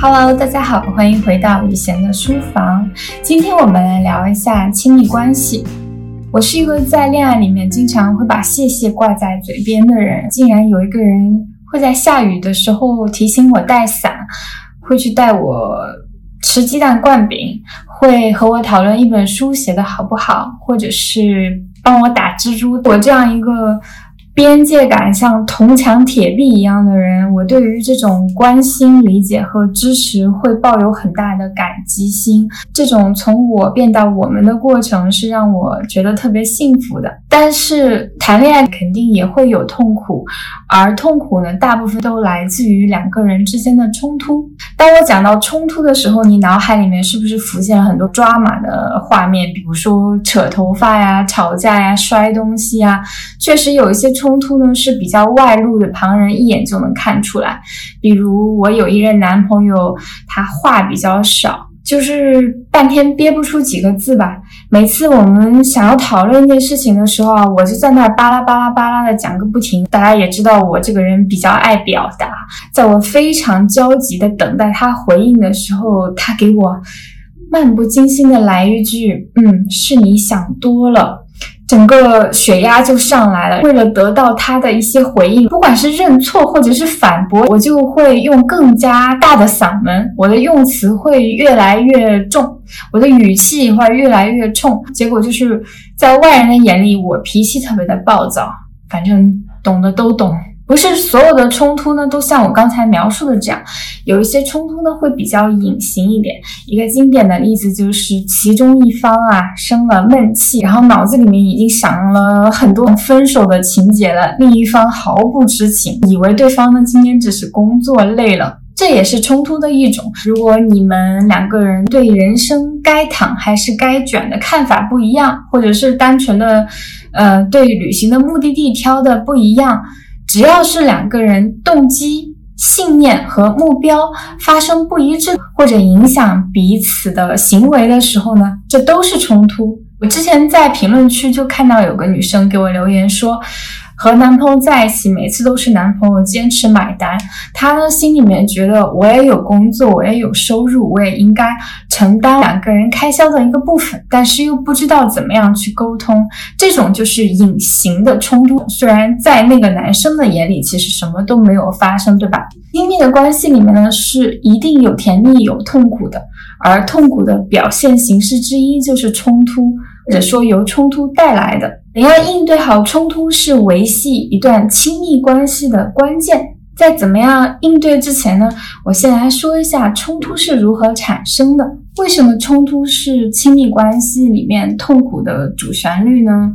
Hello，大家好，欢迎回到雨贤的书房。今天我们来聊一下亲密关系。我是一个在恋爱里面经常会把谢谢挂在嘴边的人，竟然有一个人会在下雨的时候提醒我带伞，会去带我吃鸡蛋灌饼，会和我讨论一本书写的好不好，或者是帮我打蜘蛛。我这样一个。边界感像铜墙铁壁一样的人，我对于这种关心、理解和支持会抱有很大的感激心。这种从我变到我们的过程是让我觉得特别幸福的。但是谈恋爱肯定也会有痛苦，而痛苦呢，大部分都来自于两个人之间的冲突。当我讲到冲突的时候，你脑海里面是不是浮现了很多抓马的画面？比如说扯头发呀、吵架呀、摔东西呀，确实有一些冲。冲突呢是比较外露的，旁人一眼就能看出来。比如我有一任男朋友，他话比较少，就是半天憋不出几个字吧。每次我们想要讨论一件事情的时候啊，我就在那儿巴拉巴拉巴拉的讲个不停。大家也知道我这个人比较爱表达，在我非常焦急的等待他回应的时候，他给我漫不经心的来一句：“嗯，是你想多了。”整个血压就上来了。为了得到他的一些回应，不管是认错或者是反驳，我就会用更加大的嗓门，我的用词会越来越重，我的语气会越来越冲。结果就是在外人的眼里，我脾气特别的暴躁。反正懂的都懂。不是所有的冲突呢，都像我刚才描述的这样，有一些冲突呢会比较隐形一点。一个经典的例子就是，其中一方啊生了闷气，然后脑子里面已经想了很多分手的情节了，另一方毫不知情，以为对方呢今天只是工作累了，这也是冲突的一种。如果你们两个人对人生该躺还是该卷的看法不一样，或者是单纯的，呃，对旅行的目的地挑的不一样。只要是两个人动机、信念和目标发生不一致，或者影响彼此的行为的时候呢，这都是冲突。我之前在评论区就看到有个女生给我留言说。和男朋友在一起，每次都是男朋友坚持买单。她呢，心里面觉得我也有工作，我也有收入，我也应该承担两个人开销的一个部分，但是又不知道怎么样去沟通。这种就是隐形的冲突。虽然在那个男生的眼里，其实什么都没有发生，对吧？亲密的关系里面呢，是一定有甜蜜有痛苦的，而痛苦的表现形式之一就是冲突。或者说由冲突带来的，怎样应对好冲突是维系一段亲密关系的关键。在怎么样应对之前呢，我先来说一下冲突是如何产生的。为什么冲突是亲密关系里面痛苦的主旋律呢？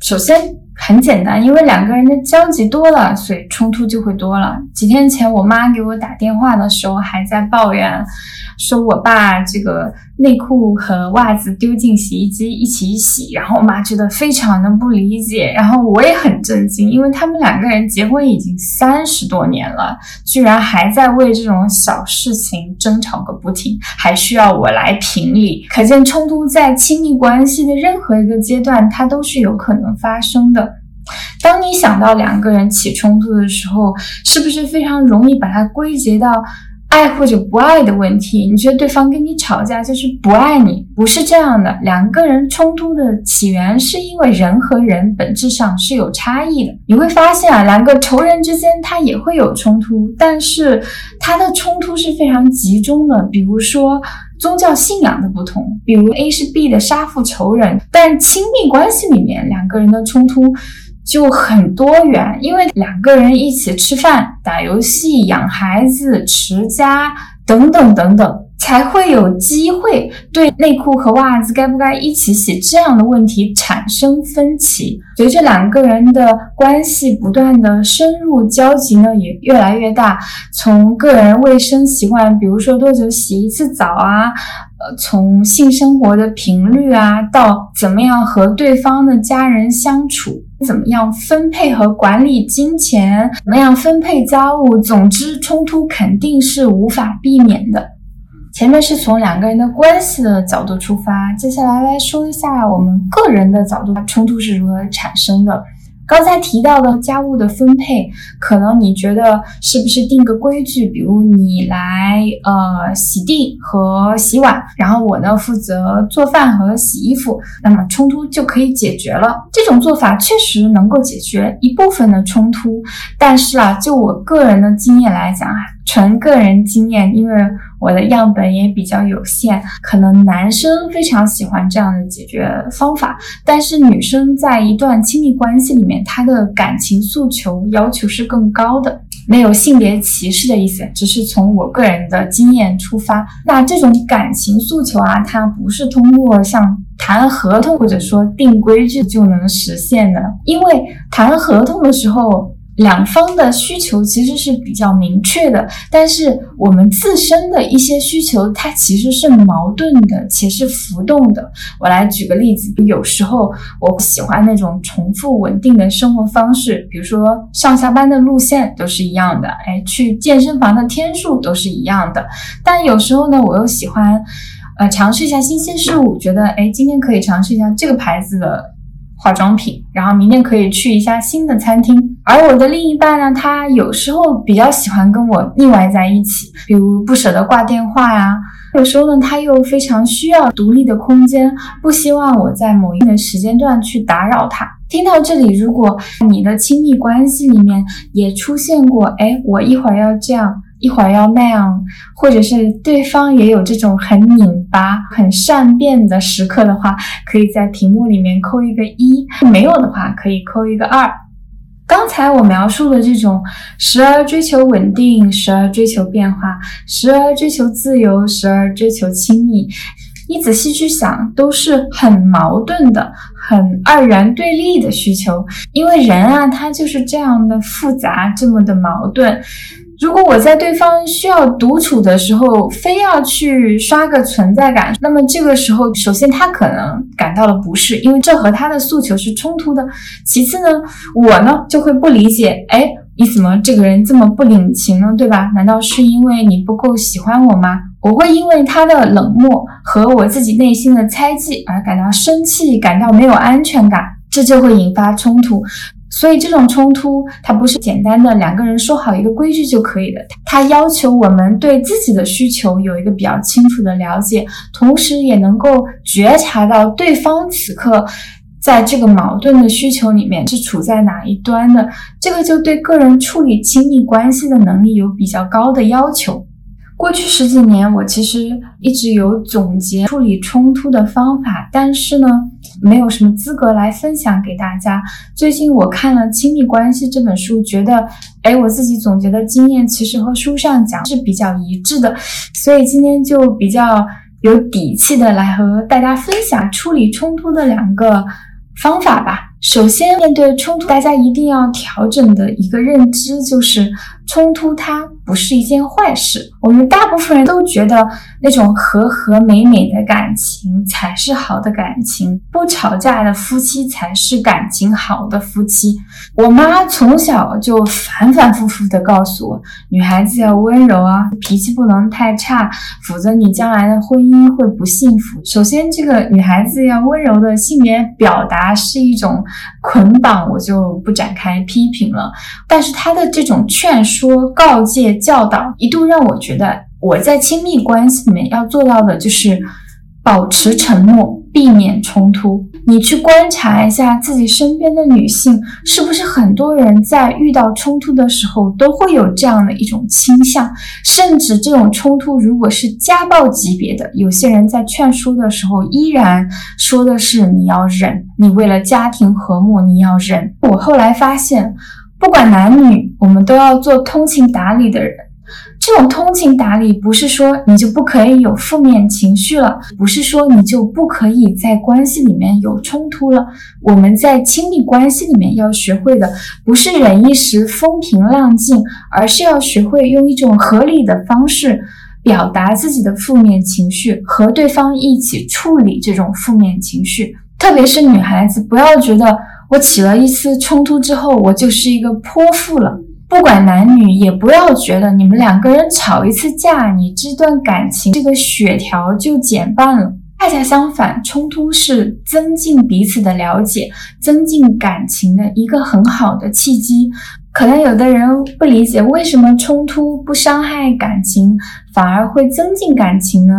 首先很简单，因为两个人的交集多了，所以冲突就会多了。几天前我妈给我打电话的时候，还在抱怨。说我爸这个内裤和袜子丢进洗衣机一起洗，然后我妈觉得非常的不理解，然后我也很震惊，因为他们两个人结婚已经三十多年了，居然还在为这种小事情争吵个不停，还需要我来评理，可见冲突在亲密关系的任何一个阶段，它都是有可能发生的。当你想到两个人起冲突的时候，是不是非常容易把它归结到？爱或者不爱的问题，你觉得对方跟你吵架就是不爱你？不是这样的，两个人冲突的起源是因为人和人本质上是有差异的。你会发现啊，两个仇人之间他也会有冲突，但是他的冲突是非常集中的。比如说宗教信仰的不同，比如 A 是 B 的杀父仇人，但亲密关系里面两个人的冲突。就很多元，因为两个人一起吃饭、打游戏、养孩子、持家等等等等，才会有机会对内裤和袜子该不该一起洗这样的问题产生分歧。随着两个人的关系不断的深入，交集呢也越来越大。从个人卫生习惯，比如说多久洗一次澡啊，呃，从性生活的频率啊，到怎么样和对方的家人相处。怎么样分配和管理金钱？怎么样分配家务？总之，冲突肯定是无法避免的。前面是从两个人的关系的角度出发，接下来来说一下我们个人的角度，冲突是如何产生的。刚才提到的家务的分配，可能你觉得是不是定个规矩，比如你来呃洗地和洗碗，然后我呢负责做饭和洗衣服，那么冲突就可以解决了。这种做法确实能够解决一部分的冲突，但是啊，就我个人的经验来讲啊。纯个人经验，因为我的样本也比较有限，可能男生非常喜欢这样的解决方法，但是女生在一段亲密关系里面，她的感情诉求要求是更高的，没有性别歧视的意思，只是从我个人的经验出发。那这种感情诉求啊，它不是通过像谈合同或者说定规矩就能实现的，因为谈合同的时候。两方的需求其实是比较明确的，但是我们自身的一些需求，它其实是矛盾的，且是浮动的。我来举个例子，有时候我喜欢那种重复稳定的生活方式，比如说上下班的路线都是一样的，哎，去健身房的天数都是一样的。但有时候呢，我又喜欢，呃，尝试一下新鲜事物，觉得哎，今天可以尝试一下这个牌子的。化妆品，然后明天可以去一下新的餐厅。而我的另一半呢，他有时候比较喜欢跟我腻歪在一起，比如不舍得挂电话呀。有时候呢，他又非常需要独立的空间，不希望我在某一个时间段去打扰他。听到这里，如果你的亲密关系里面也出现过，哎，我一会儿要这样。一会儿要那样，或者是对方也有这种很拧巴、很善变的时刻的话，可以在屏幕里面扣一个一；没有的话，可以扣一个二。刚才我描述的这种时而追求稳定，时而追求变化，时而追求自由，时而追求亲密，你仔细去想，都是很矛盾的、很二元对立的需求。因为人啊，他就是这样的复杂，这么的矛盾。如果我在对方需要独处的时候，非要去刷个存在感，那么这个时候，首先他可能感到了不适，因为这和他的诉求是冲突的。其次呢，我呢就会不理解，哎，你怎么这个人这么不领情呢？对吧？难道是因为你不够喜欢我吗？我会因为他的冷漠和我自己内心的猜忌而感到生气，感到没有安全感，这就会引发冲突。所以这种冲突，它不是简单的两个人说好一个规矩就可以的，它要求我们对自己的需求有一个比较清楚的了解，同时也能够觉察到对方此刻在这个矛盾的需求里面是处在哪一端的，这个就对个人处理亲密关系的能力有比较高的要求。过去十几年，我其实一直有总结处理冲突的方法，但是呢，没有什么资格来分享给大家。最近我看了《亲密关系》这本书，觉得，哎，我自己总结的经验其实和书上讲是比较一致的，所以今天就比较有底气的来和大家分享处理冲突的两个方法吧。首先，面对冲突，大家一定要调整的一个认知就是，冲突它不是一件坏事。我们大部分人都觉得那种和和美美的感情才是好的感情，不吵架的夫妻才是感情好的夫妻。我妈从小就反反复复的告诉我，女孩子要温柔啊，脾气不能太差，否则你将来的婚姻会不幸福。首先，这个女孩子要温柔的性别表达是一种。捆绑我就不展开批评了，但是他的这种劝说、告诫、教导，一度让我觉得我在亲密关系里面要做到的就是保持沉默。避免冲突，你去观察一下自己身边的女性，是不是很多人在遇到冲突的时候都会有这样的一种倾向？甚至这种冲突如果是家暴级别的，有些人在劝说的时候依然说的是你要忍，你为了家庭和睦你要忍。我后来发现，不管男女，我们都要做通情达理的人。这种通情达理不是说你就不可以有负面情绪了，不是说你就不可以在关系里面有冲突了。我们在亲密关系里面要学会的不是忍一时风平浪静，而是要学会用一种合理的方式表达自己的负面情绪，和对方一起处理这种负面情绪。特别是女孩子，不要觉得我起了一次冲突之后，我就是一个泼妇了。不管男女，也不要觉得你们两个人吵一次架，你这段感情这个血条就减半了。恰恰相反，冲突是增进彼此的了解、增进感情的一个很好的契机。可能有的人不理解，为什么冲突不伤害感情，反而会增进感情呢？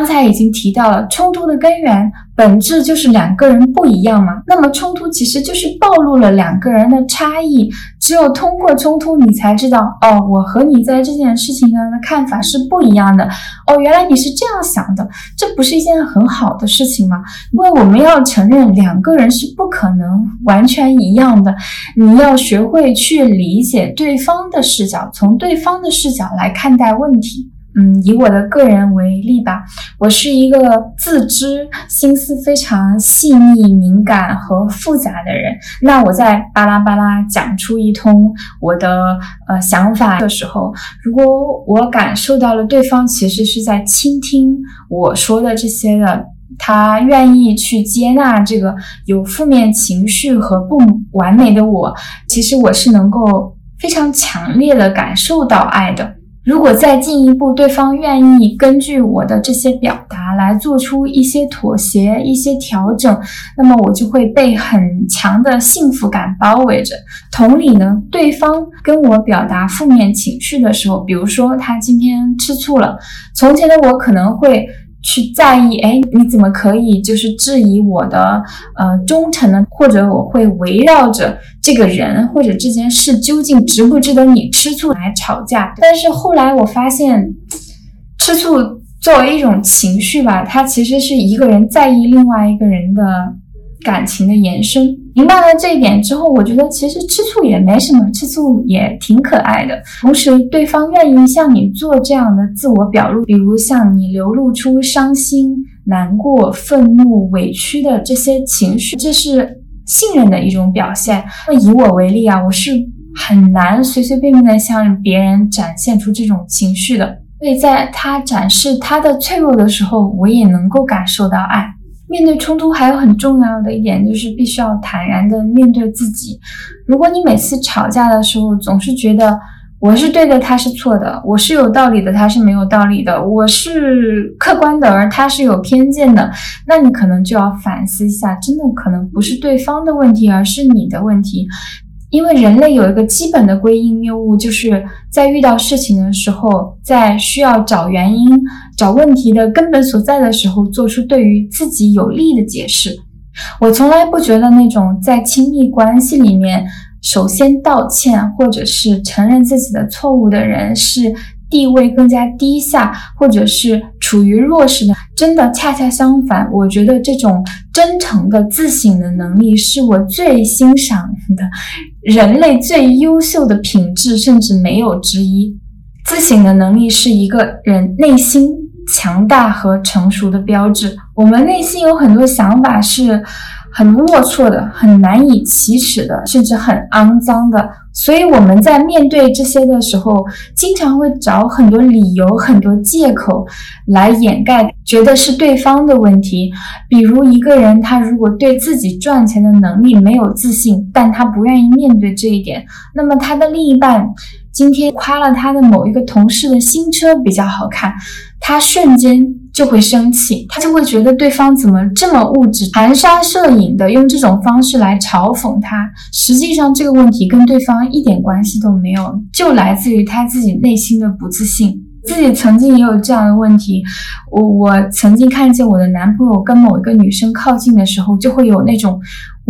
刚才已经提到了，冲突的根源本质就是两个人不一样嘛。那么冲突其实就是暴露了两个人的差异。只有通过冲突，你才知道哦，我和你在这件事情上的看法是不一样的。哦，原来你是这样想的，这不是一件很好的事情吗？因为我们要承认两个人是不可能完全一样的，你要学会去理解对方的视角，从对方的视角来看待问题。嗯，以我的个人为例吧，我是一个自知心思非常细腻、敏感和复杂的人。那我在巴拉巴拉讲出一通我的呃想法的时候，如果我感受到了对方其实是在倾听我说的这些的，他愿意去接纳这个有负面情绪和不完美的我，其实我是能够非常强烈的感受到爱的。如果再进一步，对方愿意根据我的这些表达来做出一些妥协、一些调整，那么我就会被很强的幸福感包围着。同理呢，对方跟我表达负面情绪的时候，比如说他今天吃醋了，从前的我可能会。去在意，哎，你怎么可以就是质疑我的呃忠诚呢？或者我会围绕着这个人或者这件事究竟值不值得你吃醋来吵架？但是后来我发现，吃醋作为一种情绪吧，它其实是一个人在意另外一个人的。感情的延伸，明白了这一点之后，我觉得其实吃醋也没什么，吃醋也挺可爱的。同时，对方愿意向你做这样的自我表露，比如向你流露出伤心、难过、愤怒、委屈的这些情绪，这是信任的一种表现。那以我为例啊，我是很难随随便便的向别人展现出这种情绪的，所以在他展示他的脆弱的时候，我也能够感受到爱。面对冲突，还有很重要的一点就是必须要坦然的面对自己。如果你每次吵架的时候总是觉得我是对的，他是错的，我是有道理的，他是没有道理的，我是客观的，而他是有偏见的，那你可能就要反思一下，真的可能不是对方的问题，而是你的问题。因为人类有一个基本的归因谬误，就是在遇到事情的时候，在需要找原因、找问题的根本所在的时候，做出对于自己有利的解释。我从来不觉得那种在亲密关系里面首先道歉或者是承认自己的错误的人是。地位更加低下，或者是处于弱势的，真的恰恰相反。我觉得这种真诚的自省的能力是我最欣赏的，人类最优秀的品质，甚至没有之一。自省的能力是一个人内心强大和成熟的标志。我们内心有很多想法是。很龌龊的，很难以启齿的，甚至很肮脏的。所以我们在面对这些的时候，经常会找很多理由、很多借口来掩盖，觉得是对方的问题。比如一个人，他如果对自己赚钱的能力没有自信，但他不愿意面对这一点，那么他的另一半今天夸了他的某一个同事的新车比较好看，他瞬间。就会生气，他就会觉得对方怎么这么物质，含沙射影的用这种方式来嘲讽他。实际上，这个问题跟对方一点关系都没有，就来自于他自己内心的不自信。自己曾经也有这样的问题，我我曾经看见我的男朋友跟某一个女生靠近的时候，就会有那种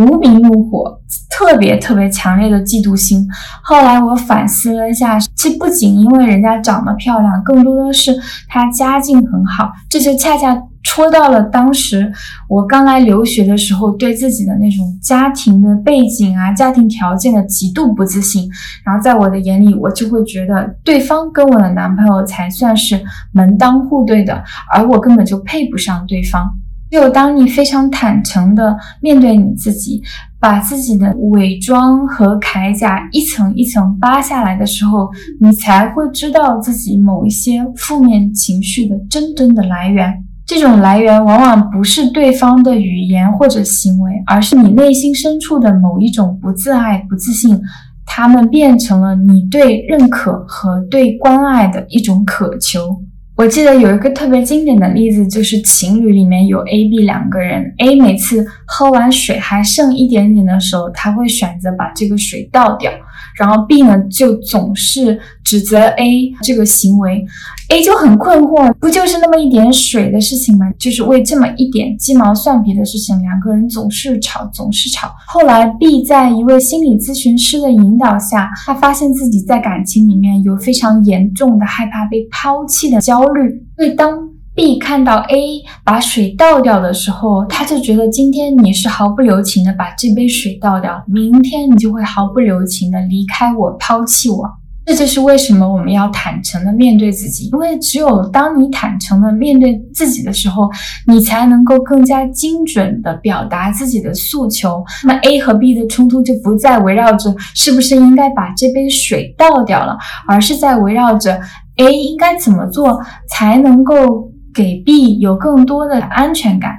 无名怒火，特别特别强烈的嫉妒心。后来我反思了一下，其实不仅因为人家长得漂亮，更多的是他家境很好，这就恰恰。戳到了当时我刚来留学的时候对自己的那种家庭的背景啊、家庭条件的极度不自信，然后在我的眼里，我就会觉得对方跟我的男朋友才算是门当户对的，而我根本就配不上对方。只有当你非常坦诚的面对你自己，把自己的伪装和铠甲一层一层扒下来的时候，你才会知道自己某一些负面情绪的真正的来源。这种来源往往不是对方的语言或者行为，而是你内心深处的某一种不自爱、不自信，他们变成了你对认可和对关爱的一种渴求。我记得有一个特别经典的例子，就是情侣里面有 A、B 两个人，A 每次喝完水还剩一点点的时候，他会选择把这个水倒掉。然后 B 呢，就总是指责 A 这个行为，A 就很困惑，不就是那么一点水的事情吗？就是为这么一点鸡毛蒜皮的事情，两个人总是吵，总是吵。后来 B 在一位心理咨询师的引导下，他发现自己在感情里面有非常严重的害怕被抛弃的焦虑，所以当 B 看到 A 把水倒掉的时候，他就觉得今天你是毫不留情的把这杯水倒掉，明天你就会毫不留情的离开我，抛弃我。这就是为什么我们要坦诚的面对自己，因为只有当你坦诚的面对自己的时候，你才能够更加精准的表达自己的诉求。那 A 和 B 的冲突就不再围绕着是不是应该把这杯水倒掉了，而是在围绕着 A 应该怎么做才能够。给 B 有更多的安全感。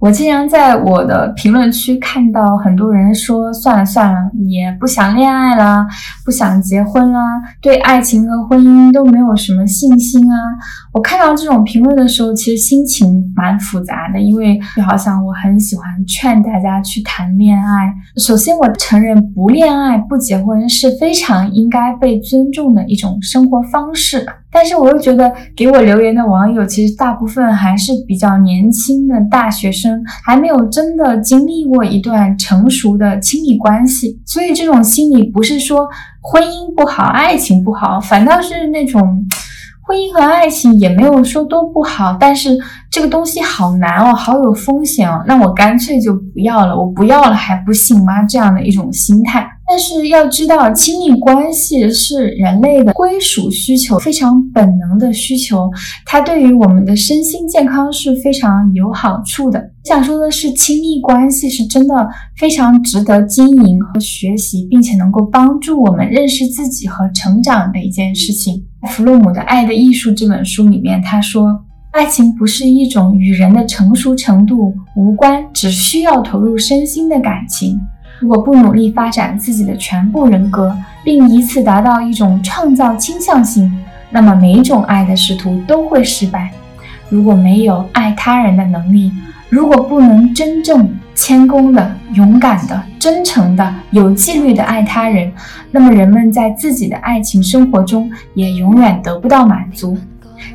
我经常在我的评论区看到很多人说：“算了算了，也不想恋爱了，不想结婚了，对爱情和婚姻都没有什么信心啊。”我看到这种评论的时候，其实心情蛮复杂的，因为就好像我很喜欢劝大家去谈恋爱。首先，我承认不恋爱、不结婚是非常应该被尊重的一种生活方式。但是我又觉得，给我留言的网友其实大部分还是比较年轻的大学生，还没有真的经历过一段成熟的亲密关系，所以这种心理不是说婚姻不好、爱情不好，反倒是那种 婚姻和爱情也没有说多不好，但是这个东西好难哦，好有风险哦，那我干脆就不要了，我不要了还不行吗？这样的一种心态。但是要知道，亲密关系是人类的归属需求，非常本能的需求，它对于我们的身心健康是非常有好处的。想说的是，亲密关系是真的非常值得经营和学习，并且能够帮助我们认识自己和成长的一件事情。弗洛姆的《爱的艺术》这本书里面，他说，爱情不是一种与人的成熟程度无关，只需要投入身心的感情。如果不努力发展自己的全部人格，并以此达到一种创造倾向性，那么每一种爱的试图都会失败。如果没有爱他人的能力，如果不能真正谦恭的、勇敢的、真诚的、有纪律的爱他人，那么人们在自己的爱情生活中也永远得不到满足。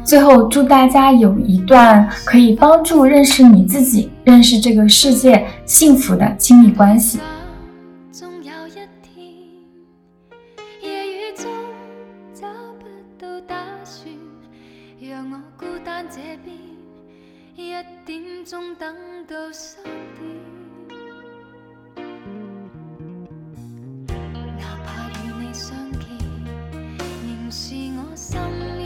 最后，祝大家有一段可以帮助认识你自己、认识这个世界幸福的亲密关系。终等到三点，哪怕与你相见，仍是我心愿。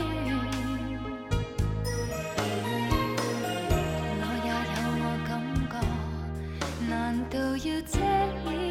我也有我感觉，难道要遮掩？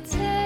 在。